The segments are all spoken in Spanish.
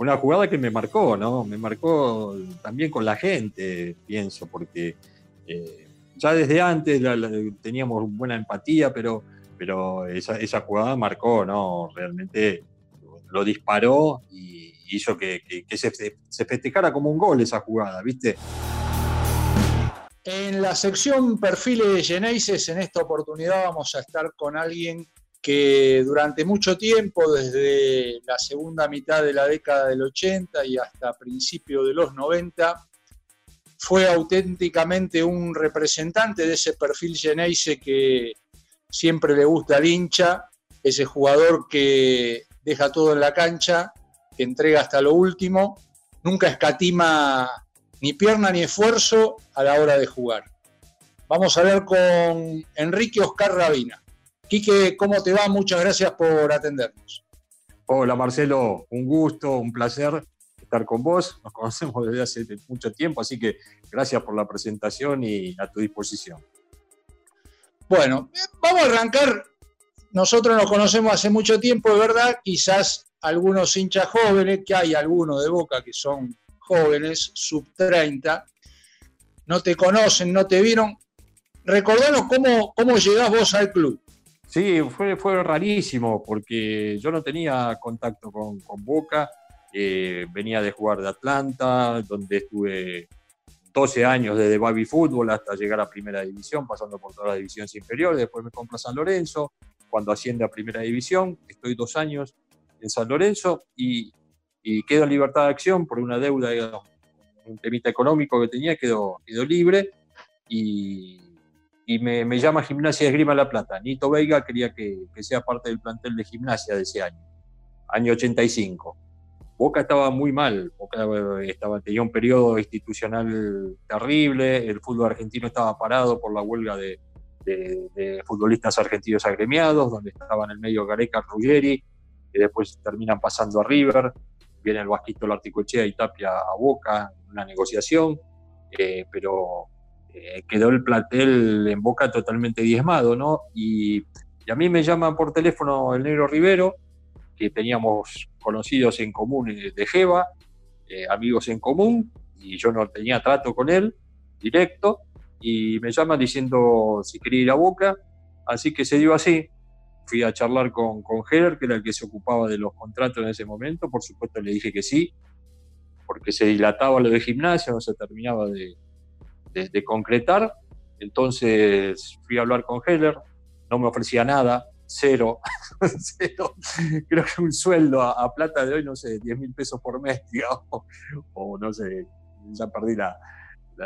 una jugada que me marcó, ¿no? Me marcó también con la gente, pienso, porque eh, ya desde antes teníamos buena empatía, pero, pero esa, jugada marcó, ¿no? Realmente lo disparó y hizo que, se, se festejara como un gol esa jugada, ¿viste? En la sección perfiles de Geneises, en esta oportunidad vamos a estar con alguien que durante mucho tiempo, desde la segunda mitad de la década del 80 y hasta principios de los 90, fue auténticamente un representante de ese perfil Geneise que siempre le gusta al hincha, ese jugador que deja todo en la cancha, que entrega hasta lo último, nunca escatima ni pierna ni esfuerzo a la hora de jugar. Vamos a ver con Enrique Oscar Rabina. Quique, ¿cómo te va? Muchas gracias por atendernos. Hola Marcelo, un gusto, un placer estar con vos. Nos conocemos desde hace mucho tiempo, así que gracias por la presentación y a tu disposición. Bueno, vamos a arrancar. Nosotros nos conocemos hace mucho tiempo, de verdad. Quizás algunos hinchas jóvenes, que hay algunos de Boca que son jóvenes, sub 30, no te conocen, no te vieron. Recordanos cómo, cómo llegás vos al club. Sí, fue, fue rarísimo porque yo no tenía contacto con, Boca. Eh, venía de jugar de Atlanta, donde estuve 12 años desde baby fútbol hasta llegar a primera división, pasando por todas las divisiones inferiores. Después me compro a San Lorenzo. Cuando asciende a primera división, estoy dos años en San Lorenzo y y quedo en libertad de acción por una deuda, un temita económico que tenía, quedó, quedó libre y, y me, me, llama Gimnasia Esgrima La Plata. Nito Veiga quería que, que, sea parte del plantel de gimnasia de ese año, año 85. Boca estaba muy mal, Boca estaba, tenía un periodo institucional terrible, el fútbol argentino estaba parado por la huelga de, de, de futbolistas argentinos agremiados, donde estaban en el medio Gareca, Ruggeri, y después terminan pasando a River, viene el Vasquito, el Articochea y Tapia a Boca una negociación, eh, pero eh, quedó el plantel en Boca totalmente diezmado, ¿no? Y, a mí me llaman por teléfono el negro Rivero, que teníamos conocidos en común de Jeva, eh, amigos en común, y yo no tenía trato con él directo, y me llaman diciendo si quería ir a Boca, así que se dio así, fui a charlar con, con Heller, que era el que se ocupaba de los contratos en ese momento. Por supuesto le dije que sí, porque se dilataba lo de gimnasia, no se terminaba de, de, concretar. Entonces fui a hablar con Heller, no me ofrecía nada, cero, cero. Creo que un sueldo a, plata de hoy, no sé, 10 mil pesos por mes, digamos, o no sé, ya perdí la,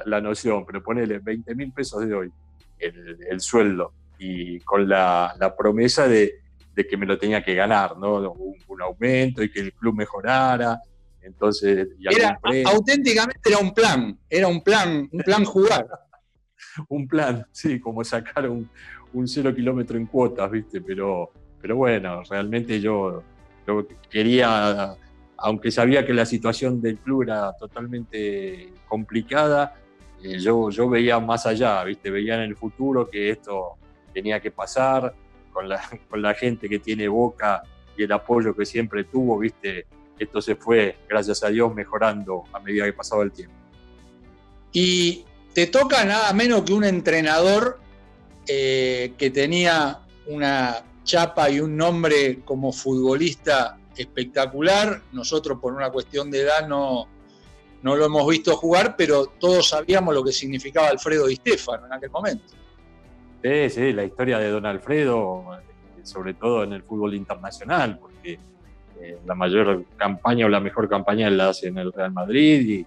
la, noción, pero ponele 20 mil pesos de hoy el, el sueldo y con la, promesa de, que me lo tenía que ganar, ¿no? Un, aumento y que el club mejorara. Entonces, era, auténticamente era un plan, era un plan, un plan jugar. un plan, sí, como sacar un, cero kilómetro en cuotas, ¿viste? Pero, pero bueno, realmente yo, yo quería, aunque sabía que la situación del club era totalmente complicada, eh, yo, yo veía más allá, ¿viste? Veía en el futuro que esto tenía que pasar, con la, con la gente que tiene boca y el apoyo que siempre tuvo, viste, esto se fue, gracias a Dios, mejorando a medida que pasaba el tiempo. Y te toca nada menos que un entrenador eh, que tenía una chapa y un nombre como futbolista espectacular. Nosotros por una cuestión de edad no, no lo hemos visto jugar, pero todos sabíamos lo que significaba Alfredo Di Stefano en aquel momento. Sí, sí, la historia de Don Alfredo, sobre todo en el fútbol internacional, porque eh, la mayor campaña o la mejor campaña la hace en el Real Madrid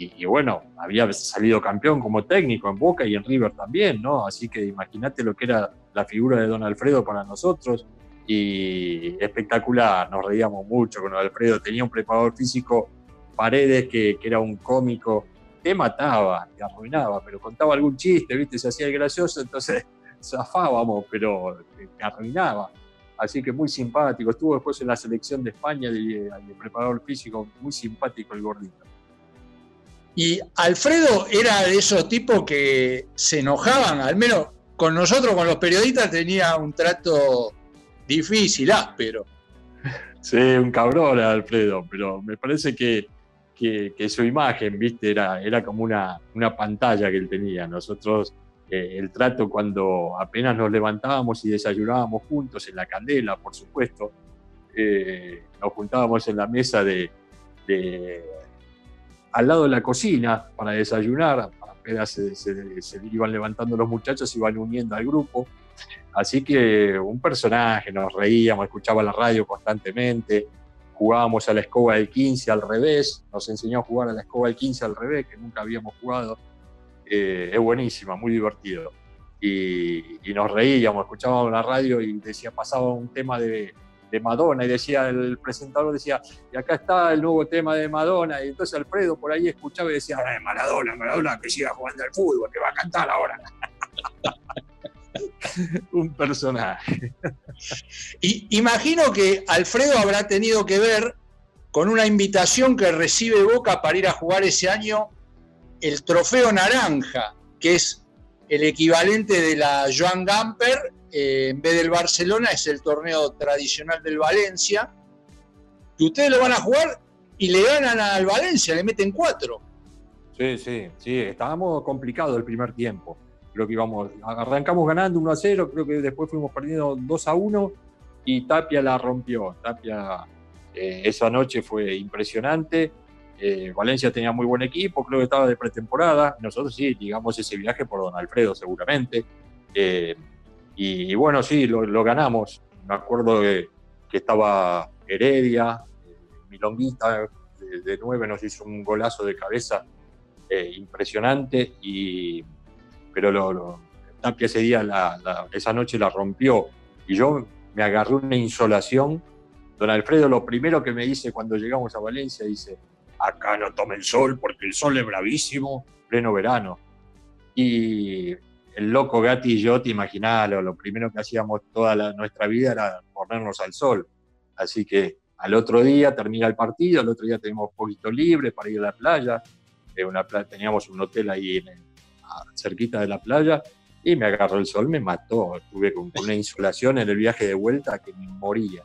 y, bueno, había salido campeón como técnico en Boca y en River también, ¿no? Así que imagínate lo que era la figura de Don Alfredo para nosotros y espectacular, nos reíamos mucho con Don Alfredo, tenía un preparador físico, Paredes, que, era un cómico, te mataba, te arruinaba, pero contaba algún chiste, ¿viste? Se hacía el gracioso, entonces zafábamos, pero te arruinaba. Así que muy simpático. Estuvo después en la selección de España de, preparador físico, muy simpático el gordito. Y Alfredo era de esos tipos que se enojaban, al menos con nosotros, con los periodistas, tenía un trato difícil, áspero. Sí, un cabrón Alfredo, pero me parece que, su imagen, viste, era, era como una, una pantalla que él tenía. Nosotros, eh, el trato cuando apenas nos levantábamos y desayunábamos juntos en la candela, por supuesto, eh, nos juntábamos en la mesa de, al lado de la cocina para desayunar, apenas se, se, iban levantando los muchachos, se iban uniendo al grupo. Así que un personaje, nos reíamos, escuchaba la radio constantemente, jugábamos a la escoba del 15 al revés, nos enseñó a jugar a la escoba del 15 al revés, que nunca habíamos jugado. Eh, es buenísima, muy divertido. Y, nos reíamos, escuchábamos la radio y decía, pasaba un tema de, de Madonna y decía el presentador decía y acá está el nuevo tema de Madonna y entonces Alfredo por ahí escuchaba y decía eh, Maradona Maradona que siga jugando al fútbol que va a cantar ahora un personaje. Y imagino que Alfredo habrá tenido que ver con una invitación que recibe Boca para ir a jugar ese año el trofeo naranja que es el equivalente de la Joan Gamper eh, en vez del Barcelona es el torneo tradicional del Valencia, que ustedes lo van a jugar y le ganan al Valencia, le meten cuatro. Sí, sí, sí, estábamos complicados el primer tiempo. Creo que íbamos, arrancamos ganando 1 a 0, creo que después fuimos perdiendo 2 a 1 y Tapia la rompió. Tapia eh, esa noche fue impresionante. Eh, Valencia tenía muy buen equipo, creo que estaba de pretemporada. Nosotros sí, digamos ese viaje por Don Alfredo seguramente. Y, bueno, sí, lo, ganamos. Me acuerdo que, estaba Heredia, eh, Milonguita, de, nueve nos hizo un golazo de cabeza eh, impresionante, y, pero lo, Tapia ese día, esa noche la rompió. Y yo me agarré una insolación. Don Alfredo lo primero que me dice cuando llegamos a Valencia, dice, acá no tomen sol porque el sol es bravísimo, pleno verano. Y el loco Gatti y yo, te imaginás, lo, primero que hacíamos toda nuestra vida era ponernos al sol. Así que al otro día termina el partido, al otro día tenemos poquito libre para ir a la playa. Eh, una, teníamos un hotel ahí cerquita de la playa y me agarró el sol, me mató. Tuve con una insolación en el viaje de vuelta que me moría.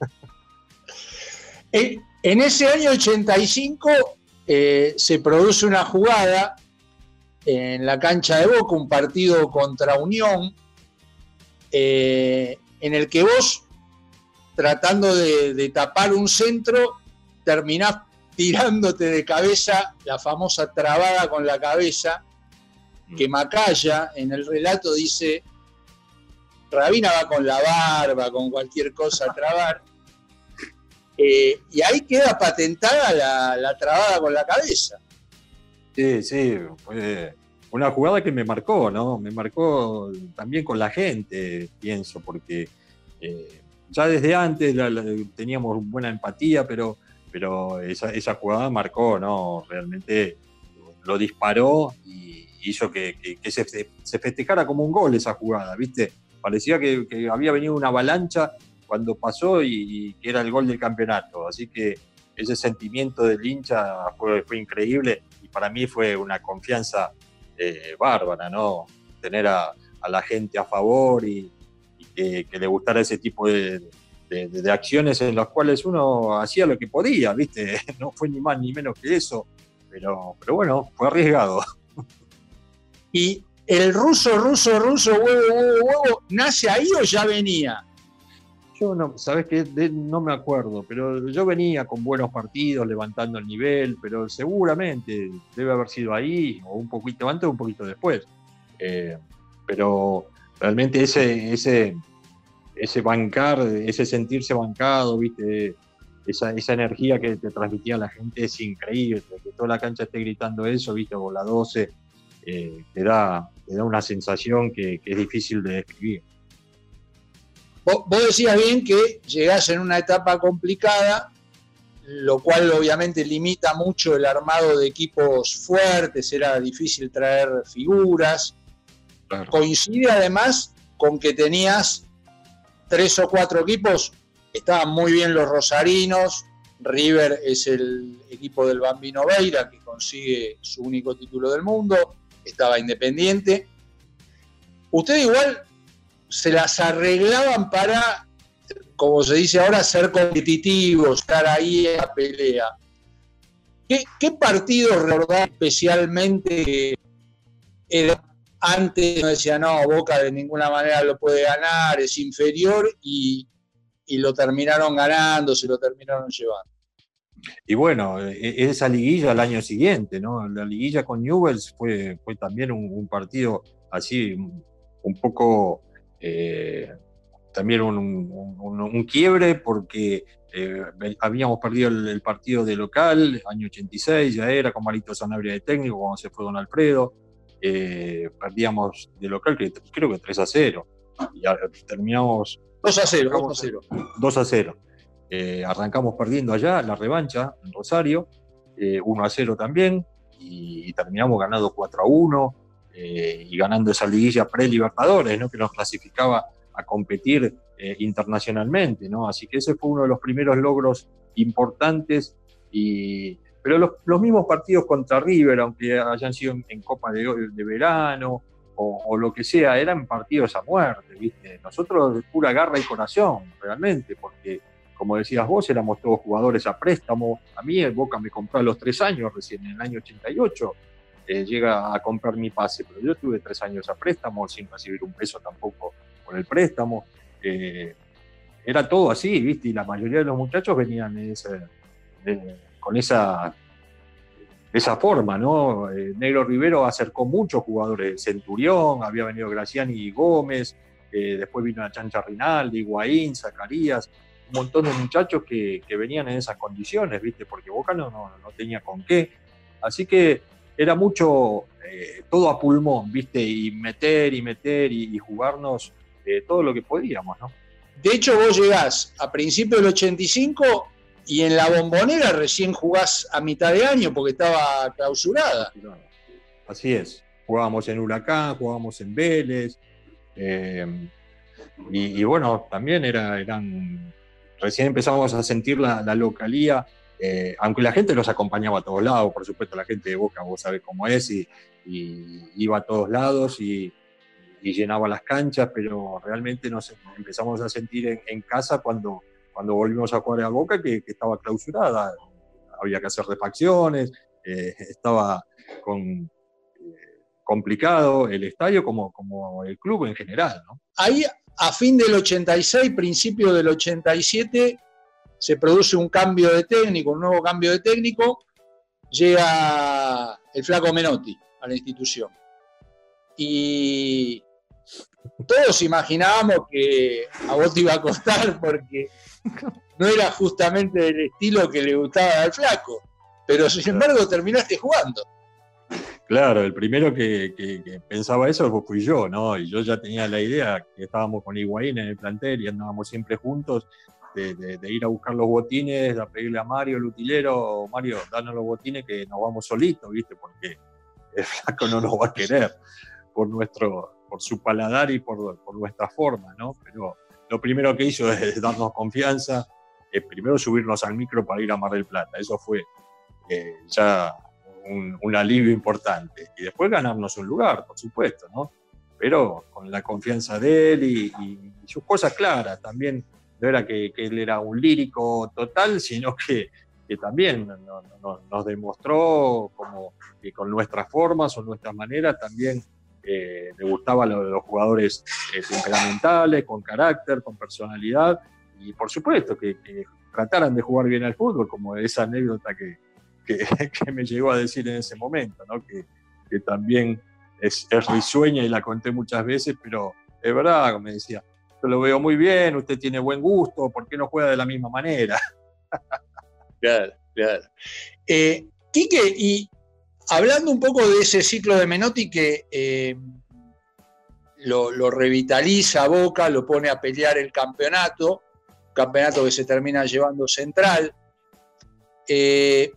En ese año 85 eh, se produce una jugada en la cancha de Boca, un partido contra Unión, eh, en el que vos, tratando de, tapar un centro, terminás tirándote de cabeza la famosa trabada con la cabeza, que Macaya en el relato dice, Rabina va con la barba, con cualquier cosa a trabar, eh, y ahí queda patentada la, la trabada con la cabeza. Sí, sí, fue una jugada que me marcó, ¿no? Me marcó también con la gente, pienso, porque eh, ya desde antes teníamos buena empatía, pero, pero esa, jugada marcó, ¿no? Realmente lo disparó y hizo que, se, festejara como un gol esa jugada, ¿viste? Parecía que, había venido una avalancha cuando pasó y, que era el gol del campeonato. Así que ese sentimiento del hincha fue, increíble para mí fue una confianza eh, bárbara, ¿no? Tener a, la gente a favor y, que, le gustara ese tipo de, acciones en las cuales uno hacía lo que podía, ¿viste? No fue ni más ni menos que eso, pero, pero bueno, fue arriesgado. ¿Y el ruso, ruso, ruso, huevo, huevo, huevo, nace ahí o ya venía? No, sabes que no me acuerdo, pero yo venía con buenos partidos, levantando el nivel, pero seguramente debe haber sido ahí, o un poquito antes o un poquito después. Eh, pero realmente ese, ese, ese bancar, ese sentirse bancado, viste, esa, esa energía que te transmitía la gente es increíble, que toda la cancha esté gritando eso, viste, o la 12, eh, te, da, te da una sensación que es difícil de describir. Vos, decías bien que llegás en una etapa complicada, lo cual obviamente limita mucho el armado de equipos fuertes, era difícil traer figuras. Coincide además con que tenías tres o cuatro equipos, estaban muy bien los rosarinos, River es el equipo del Bambino Veira que consigue su único título del mundo, estaba Independiente. Usted igual se las arreglaban para como se dice ahora, ser competitivos, estar ahí en la pelea. ¿Qué, qué partidos recordás especialmente antes no decía, no, Boca de ninguna manera lo puede ganar, es inferior y, lo terminaron ganando, se lo terminaron llevando. Y bueno, e, e, esa liguilla al año siguiente, ¿no? La liguilla con Newells fue, fue también un, partido así, un poco, eh, también un, quiebre porque eh, habíamos perdido el, partido de local, año 86 ya era, con Marito Sanabria de técnico, cuando se fue Don Alfredo. Eh, perdíamos de local, creo que 3 a 0. Y terminamos. 2 a 0, 2 a 0. 2 a 0. Eh, arrancamos perdiendo allá la revancha en Rosario, 1 eh, a 0 también, y, terminamos ganando 4 a 1 y ganando esa liguilla pre-Libertadores, ¿no? que nos clasificaba a competir internacionalmente. ¿no? Así que ese fue uno de los primeros logros importantes y, pero los, mismos partidos contra River, aunque hayan sido en, Copa de, de verano o, lo que sea, eran partidos a muerte, ¿viste? Nosotros pura garra y corazón, realmente, porque como decías vos, éramos todos jugadores a préstamo. A mí el Boca me compró a los tres años, recién en el año 88, eh, llega a comprar mi pase, pero yo tuve tres años a préstamo sin recibir un peso tampoco por el préstamo. Eh, era todo así, ¿viste? Y la mayoría de los muchachos venían ese, con esa, esa forma, ¿no? Eh, Negro Rivero acercó muchos jugadores, Centurión, había venido Graciani y Gómez, eh, después vino a Chancha Rinaldi, Higuaín, Zacarías, un montón de muchachos que, venían en esas condiciones, ¿viste? Porque Boca no, no, tenía con qué. Así que era mucho, eh, todo a pulmón, ¿viste? Y meter y meter y, jugarnos todo lo que podíamos, ¿no? De hecho, vos llegás a principios del 85 y en la bombonera recién jugás a mitad de año porque estaba clausurada. Así es. Jugábamos en Huracán, jugábamos en Vélez. Eh, y, bueno, también era, eran. Recién empezamos a sentir la, localía, eh, aunque la gente nos acompañaba a todos lados, por supuesto, la gente de Boca, vos sabés cómo es, y, iba a todos lados y, llenaba las canchas, pero realmente nos empezamos a sentir en casa cuando cuando volvimos a jugar a Boca que, estaba clausurada. Había que hacer refacciones, eh, estaba eh, complicado el estadio como, como el club en general. Ahí, a fin del 86, principio del 87, se produce un cambio de técnico, un nuevo cambio de técnico, llega el flaco Menotti a la institución. Y todos imaginábamos que a vos te iba a costar porque no era justamente el estilo que le gustaba al flaco, pero sin embargo terminaste jugando. Claro, el primero que, pensaba eso fui yo, ¿no? Y yo ya tenía la idea que estábamos con Higuaín en el plantel y andábamos siempre juntos, de, ir a buscar los botines, a pedirle a Mario, el utilero, Mario, danos los botines que nos vamos solitos, ¿viste? Porque el flaco no nos va a querer por, nuestro, por su paladar y por, por nuestra forma, ¿no? Pero lo primero que hizo es darnos confianza, es primero subirnos al micro para ir a Mar del Plata. Eso fue eh, ya un, alivio importante. Y después ganarnos un lugar, por supuesto, ¿no? Pero con la confianza de él y, sus cosas claras. También no era que, él era un lírico total, sino que, también nos demostró como que con nuestras formas o nuestras maneras también eh, le gustaban los, jugadores eh, temperamentales, con carácter, con personalidad, y por supuesto que, trataran de jugar bien al fútbol, como esa anécdota que, que, me llegó a decir en ese momento, ¿no? que, también es, es, risueña y la conté muchas veces, pero es verdad, me decía, lo veo muy bien, usted tiene buen gusto, ¿por qué no juega de la misma manera? Claro, claro. Eh, Quique, y hablando un poco de ese ciclo de Menotti que eh, lo, revitaliza a Boca, lo pone a pelear el campeonato, campeonato que se termina llevando central. Eh,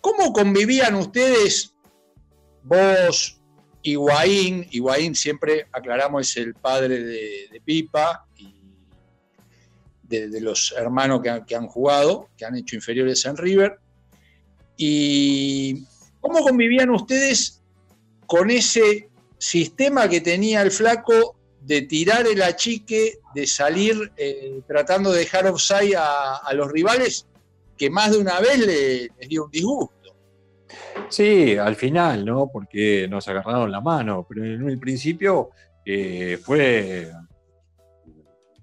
¿Cómo convivían ustedes, vos, Higuaín? Higuaín siempre, aclaramos, es el padre de, Pipa y de, los hermanos que, han jugado, que han hecho inferiores en River. Y ¿Cómo convivían ustedes con ese sistema que tenía el flaco de tirar el achique, de salir eh, tratando de dejar offside a, los rivales, que más de una vez les dio un disgusto. Sí, al final, ¿no? Porque nos agarraron la mano, pero en el principio eh, fue,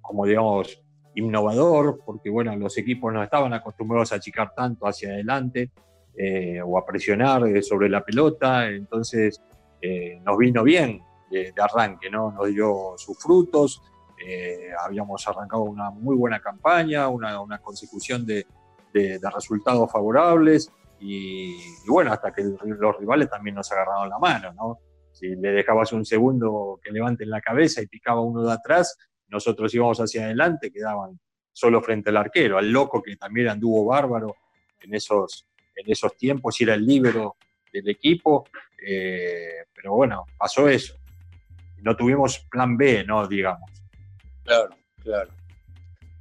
como digamos, innovador, porque bueno, los equipos no estaban acostumbrados a achicar tanto hacia adelante eh, o a presionar sobre la pelota, entonces eh, nos vino bien de, arranque, ¿no? Nos dio sus frutos, habíamos arrancado una muy buena campaña, una, consecución de, de resultados favorables, y, bueno, hasta que los rivales también nos agarraron la mano, ¿no? Si le dejabas un segundo que levanten la cabeza y picaba uno de atrás, nosotros íbamos hacia adelante, quedaban solo frente al arquero, al loco que también anduvo bárbaro en esos, en esos tiempos, y era el líbero del equipo, eh, pero bueno, pasó eso. No tuvimos plan B, ¿no? Digamos. Claro, claro.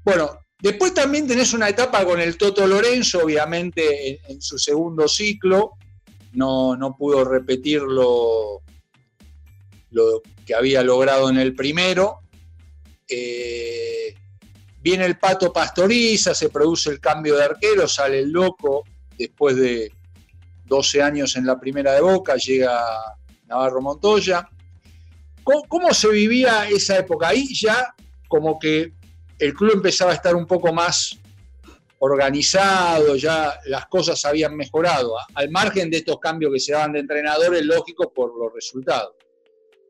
Bueno, Después también tenés una etapa con el Toto Lorenzo, obviamente en, su segundo ciclo, no, no pudo repetir lo, que había logrado en el primero. Eh, viene el Pato Pastoriza, se produce el cambio de arquero, sale el loco, después de 12 años en la primera de Boca, llega Navarro Montoya. ¿Cómo se vivía esa época? Ahí ya como que el club empezaba a estar un poco más organizado, ya las cosas habían mejorado, al margen de estos cambios que se daban de entrenadores, lógicos por los resultados.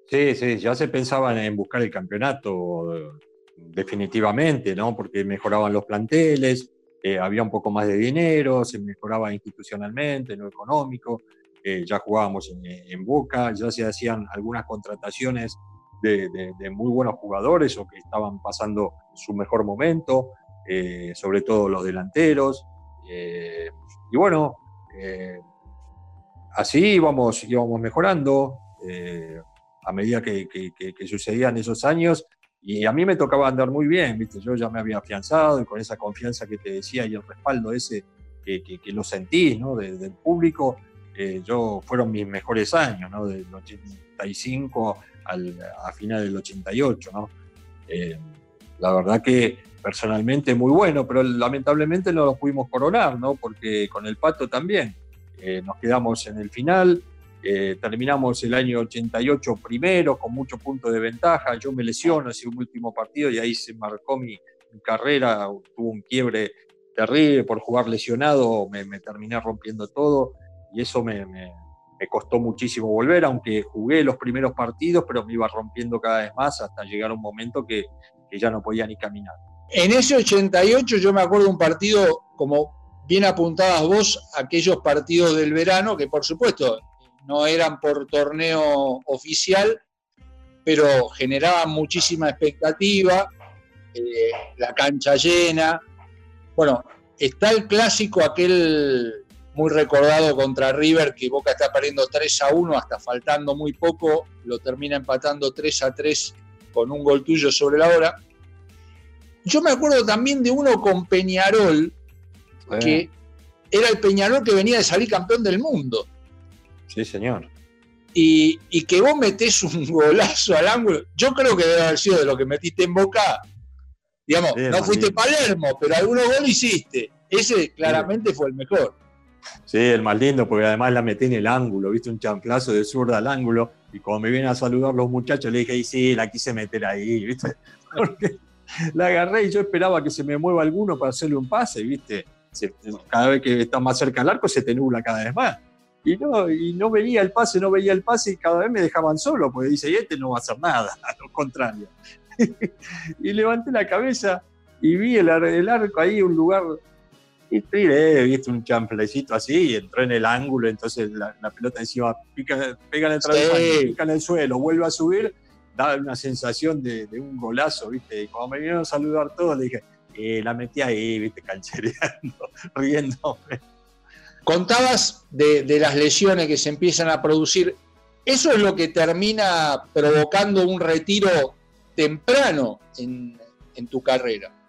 Sí, sí, ya se pensaban en buscar el campeonato definitivamente, ¿no? Porque mejoraban los planteles, eh, había un poco más de dinero, se mejoraba institucionalmente, en lo económico, eh, ya jugábamos en, en, Boca, ya se hacían algunas contrataciones de, muy buenos jugadores o que estaban pasando su mejor momento, eh, sobre todo los delanteros. Eh, y bueno, eh, así íbamos, íbamos mejorando a medida que, sucedían esos años. Y a mí me tocaba andar muy bien, ¿viste? Yo ya me había afianzado y con esa confianza que te decía y el respaldo ese que, lo sentís, ¿no? del público, yo fueron mis mejores años, ¿no? Del 85 a final del 88, ¿no? Eh, la verdad que personalmente muy bueno, pero lamentablemente no lo pudimos coronar, ¿no? Porque con el Pato también eh, nos quedamos en el final, eh, terminamos el año 88 primero, con muchos puntos de ventaja, yo me lesiono ese último partido y ahí se marcó mi, carrera, tuvo un quiebre terrible por jugar lesionado, me, terminé rompiendo todo y eso me, costó muchísimo volver, aunque jugué los primeros partidos, pero me iba rompiendo cada vez más hasta llegar a un momento que, ya no podía ni caminar. En ese 88 yo me acuerdo un partido, como bien apuntabas vos, aquellos partidos del verano, que por supuesto no eran por torneo oficial, pero generaban muchísima expectativa, eh, la cancha llena. Bueno, está el clásico aquel muy recordado contra River, que Boca está perdiendo 3 a 1 hasta faltando muy poco, lo termina empatando 3 a 3 con un gol tuyo sobre la hora. Yo me acuerdo también de uno con Peñarol, que era el Peñarol que venía de salir campeón del mundo. Sí, señor. Y, que vos metés un golazo al ángulo. Yo creo que debe haber sido de lo que metiste en Boca. Digamos, no fuiste Palermo, pero algunos goles hiciste. Ese claramente fue el mejor. Sí, el más lindo, porque además la metí en el ángulo, viste un champlazo de zurda al ángulo, y cuando me vienen a saludar los muchachos, le dije, y sí, la quise meter ahí, viste, porque la agarré y yo esperaba que se me mueva alguno para hacerle un pase, viste, cada vez que está más cerca del arco se te nubla cada vez más. Y no, y no veía el pase, no veía el pase y cada vez me dejaban solo, porque dice, y este no va a hacer nada, a lo contrario. y levanté la cabeza y vi el, el arco ahí, un lugar y tiré, viste, un champlecito así y entró en el ángulo, entonces la, pelota encima pica, pega en el pica en el suelo, vuelve a subir, da una sensación de, un golazo, viste. Y cuando me vinieron a saludar todos, le dije, eh, la metí ahí, viste, canchereando, riéndome. Contabas de, de las lesiones que se empiezan a producir. ¿Eso es lo que termina provocando un retiro temprano en, en tu carrera?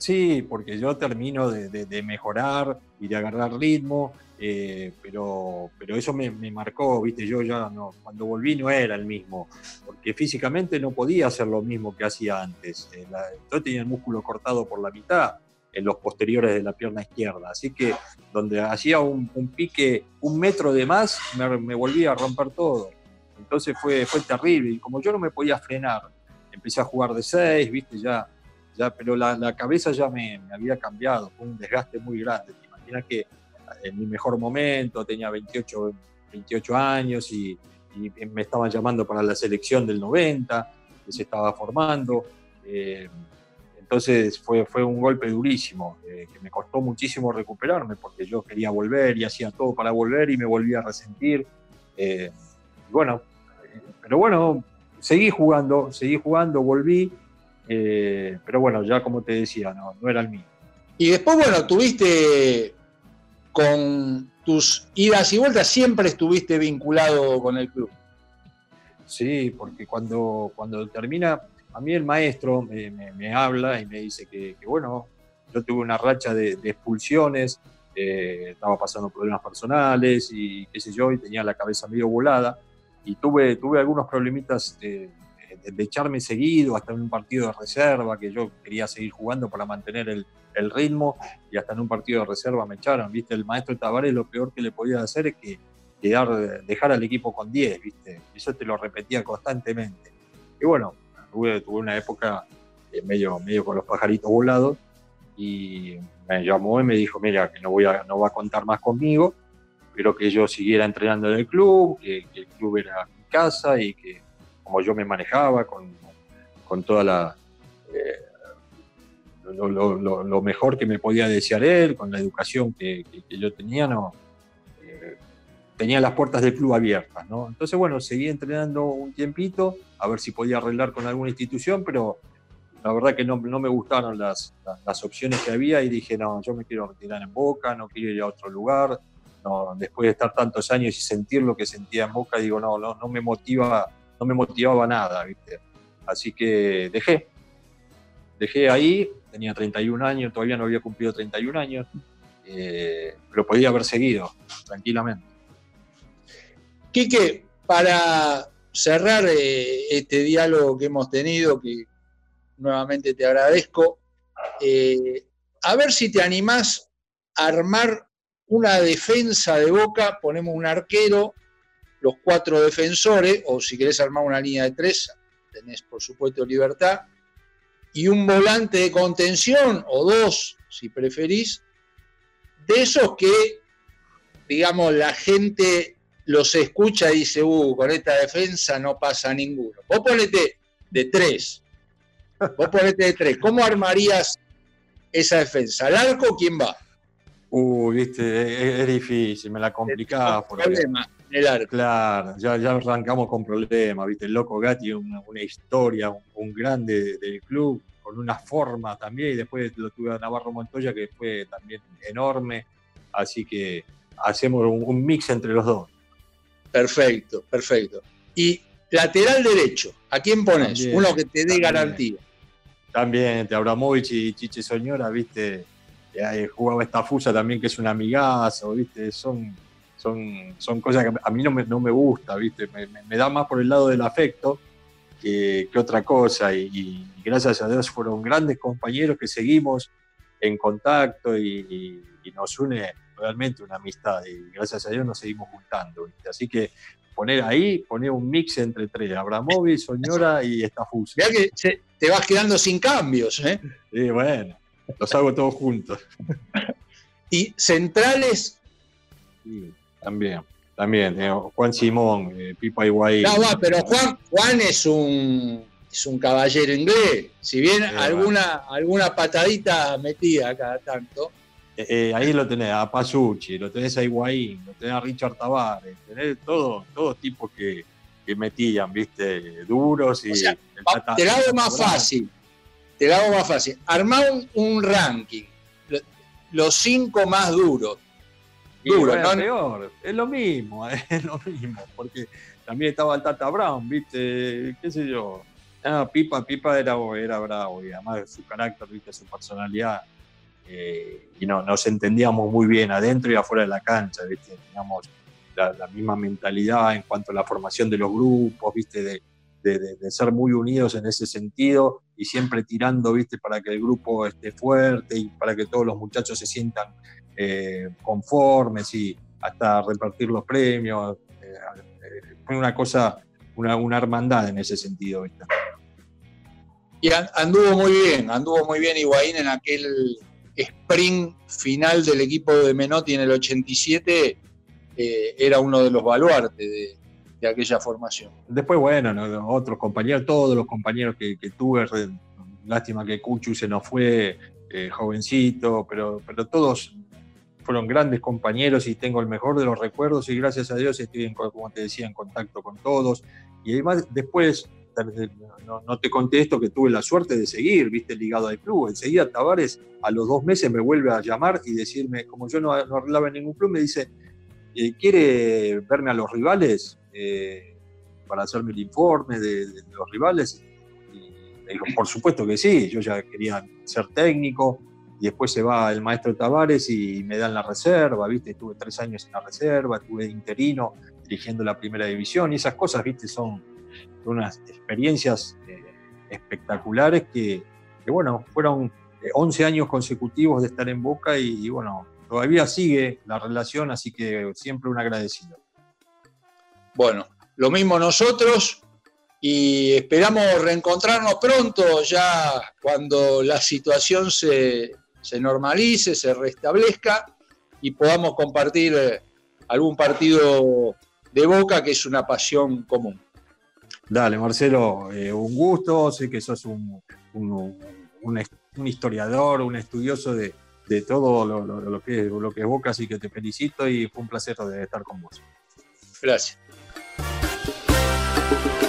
Sí, porque yo termino de, mejorar y de agarrar ritmo, eh, pero, pero eso me, marcó, viste, yo ya no, cuando volví no era el mismo, porque físicamente no podía hacer lo mismo que hacía antes. Eh, yo tenía el músculo cortado por la mitad en los posteriores de la pierna izquierda, así que donde hacía un, pique un metro de más, me, me volvía a romper todo. Entonces fue, fue terrible, y como yo no me podía frenar, empecé a jugar de seis, viste, ya pero la, cabeza ya me, había cambiado, fue un desgaste muy grande. Te imaginas que en mi mejor momento tenía 28, 28 años y, me estaban llamando para la selección del 90, que se estaba formando. Eh, entonces fue, fue un golpe durísimo, eh, que me costó muchísimo recuperarme porque yo quería volver y hacía todo para volver y me volví a resentir. Eh, bueno, pero bueno, seguí jugando, seguí jugando, volví eh, pero bueno, ya como te decía, no, no era el mío. Y después, bueno, tuviste con tus idas y vueltas, siempre estuviste vinculado con el club. Sí, porque cuando, cuando termina, a mí el maestro me, habla y me dice que, bueno, yo tuve una racha de, expulsiones, eh, estaba pasando problemas personales y qué sé yo, y tenía la cabeza medio volada, y tuve, tuve algunos problemitas de, echarme seguido hasta en un partido de reserva, que yo quería seguir jugando para mantener el, ritmo, y hasta en un partido de reserva me echaron, ¿viste? El maestro Tavares lo peor que le podía hacer es que quedar, dejar al equipo con 10, ¿viste? Eso te lo repetía constantemente. Y bueno, tuve, tuve una época eh, medio, medio con los pajaritos volados, y me llamó y me dijo, mira, que no, voy a, no va a contar más conmigo, pero que yo siguiera entrenando en el club, que, que el club era mi casa y que como yo me manejaba, con, con toda la... Eh, lo, mejor que me podía desear él, con la educación que, yo tenía, no, eh, tenía las puertas del club abiertas. ¿no? Entonces, bueno, seguí entrenando un tiempito, a ver si podía arreglar con alguna institución, pero la verdad que no, no me gustaron las, las, opciones que había y dije, no, yo me quiero retirar en Boca, no quiero ir a otro lugar. No, después de estar tantos años y sentir lo que sentía en Boca, digo, no, no, no me motiva no me motivaba nada, ¿viste? Así que dejé. Dejé ahí, tenía 31 años, todavía no había cumplido 31 años, eh, pero podía haber seguido tranquilamente. Quique, para cerrar eh, este diálogo que hemos tenido, que nuevamente te agradezco, eh, a ver si te animás a armar una defensa de boca, ponemos un arquero, los cuatro defensores, o si querés armar una línea de tres, tenés por supuesto libertad, y un volante de contención, o dos, si preferís, de esos que, digamos, la gente los escucha y dice, uh, con esta defensa no pasa ninguno. Vos ponete de tres. Vos ponete de tres. ¿Cómo armarías esa defensa? ¿Al arco quién va? Uh, viste, es, difícil, me la complicaba. Problema. Claro, ya, ya arrancamos con problemas, ¿viste? El Loco Gatti, una, una historia, un, grande del club, con una forma también, y después lo tuve a Navarro Montoya, que fue también enorme, así que hacemos un, mix entre los dos. Perfecto, perfecto. Y lateral derecho, ¿a quién pones? Uno que te dé garantía. También, te Abramovich y Chiche Soñora, ¿viste? Jugaba esta fusa también, que es un amigazo, ¿viste? Son son, son cosas que a mí no me, no me gusta, ¿viste? Me, da más por el lado del afecto que, otra cosa. Y, gracias a Dios fueron grandes compañeros que seguimos en contacto y, nos une realmente una amistad. Y gracias a Dios nos seguimos juntando. Así que poner ahí, poner un mix entre tres, Abramovich, Soñora y Estafus. Mira que te vas quedando sin cambios, ¿eh? Sí, bueno, los hago todos juntos. y centrales. Sí. También, también. Eh, Juan Simón, eh, Pipa Higuaín. No, va, pero Juan, Juan es un es un caballero inglés. Si bien alguna, alguna patadita metida cada tanto. Eh, ahí lo tenés, a Pasucci, lo tenés a Higuaín, lo tenés a Richard Tavares, tenés todos todo tipos que, que, metían, viste, duros y. te lo hago más fácil. Te lo hago más fácil. Armá un ranking. Los cinco más duros Duro, es peor. Es lo mismo, es lo mismo. Porque también estaba el Tata Brown, ¿viste? ¿Qué sé yo? No, Pipa, Pipa era, era bravo, y además su carácter, ¿viste? su personalidad. Eh, y no, nos entendíamos muy bien adentro y afuera de la cancha, ¿viste? teníamos la, misma mentalidad en cuanto a la formación de los grupos, ¿viste? De, de, ser muy unidos en ese sentido y siempre tirando, ¿viste? Para que el grupo esté fuerte y para que todos los muchachos se sientan eh, conformes y hasta repartir los premios. Eh, fue una cosa, una, una, hermandad en ese sentido, ¿viste? Y anduvo muy bien, anduvo muy bien Higuaín en aquel sprint final del equipo de Menotti en el 87, eh, era uno de los baluartes de, aquella formación. Después, bueno, otros compañeros, todos los compañeros que, tuve, lástima que Cuchu se nos fue eh, jovencito, pero, pero todos fueron grandes compañeros y tengo el mejor de los recuerdos y gracias a Dios estoy, como te decía, en contacto con todos. Y además después no, te contesto que tuve la suerte de seguir, viste, ligado al club. Enseguida Tavares a los dos meses me vuelve a llamar y decirme, como yo no, arreglaba en ningún club, me dice, eh, ¿quiere verme a los rivales eh, para hacerme el informe de, los rivales? Y por supuesto que sí, yo ya quería ser técnico. Y después se va el maestro Tavares y me dan la reserva, ¿viste? Estuve tres años en la reserva, estuve interino dirigiendo la primera división y esas cosas, ¿viste? Son, unas experiencias eh, espectaculares que, bueno, fueron 11 eh, años consecutivos de estar en Boca y, bueno, todavía sigue la relación, así que siempre un agradecido. Bueno, lo mismo nosotros y esperamos reencontrarnos pronto ya cuando la situación se, se normalice, se restablezca y podamos compartir eh, algún partido de Boca que es una pasión común. Dale, Marcelo, eh, un gusto. Sé que sos un, historiador, un estudioso de, todo lo, que, lo que es Boca, así que te felicito y fue un placer de estar con vos. Gracias. Bye.